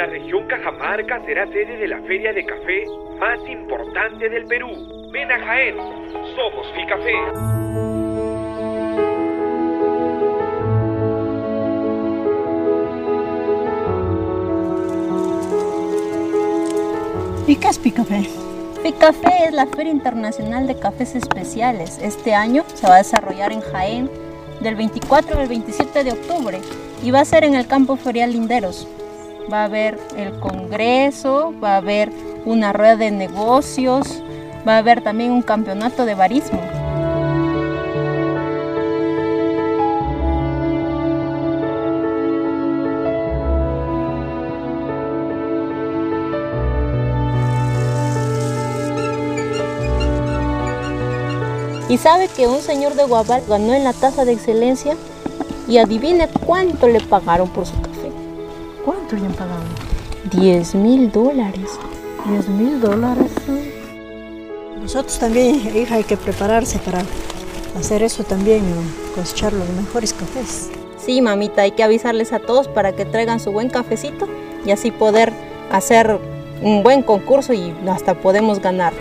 la región Cajamarca será sede de la feria de café más importante del Perú. Ven a Jaén, somos Ficafé. ¿Y qué es Picafé? Picafé es la Feria Internacional de Cafés Especiales. Este año se va a desarrollar en Jaén del 24 al 27 de octubre y va a ser en el campo ferial Linderos. Va a haber el congreso, va a haber una rueda de negocios, va a haber también un campeonato de barismo. ¿Y sabe que un señor de Guabal ganó en la tasa de excelencia? Y adivine cuánto le pagaron por su café. ¿Cuánto le han pagado? 10 mil dólares. 10 mil dólares. Nosotros también, hija, hay que prepararse para hacer eso también, cosechar los mejores cafés. Sí, mamita, hay que avisarles a todos para que traigan su buen cafecito y así poder hacer un buen concurso y hasta podemos ganar.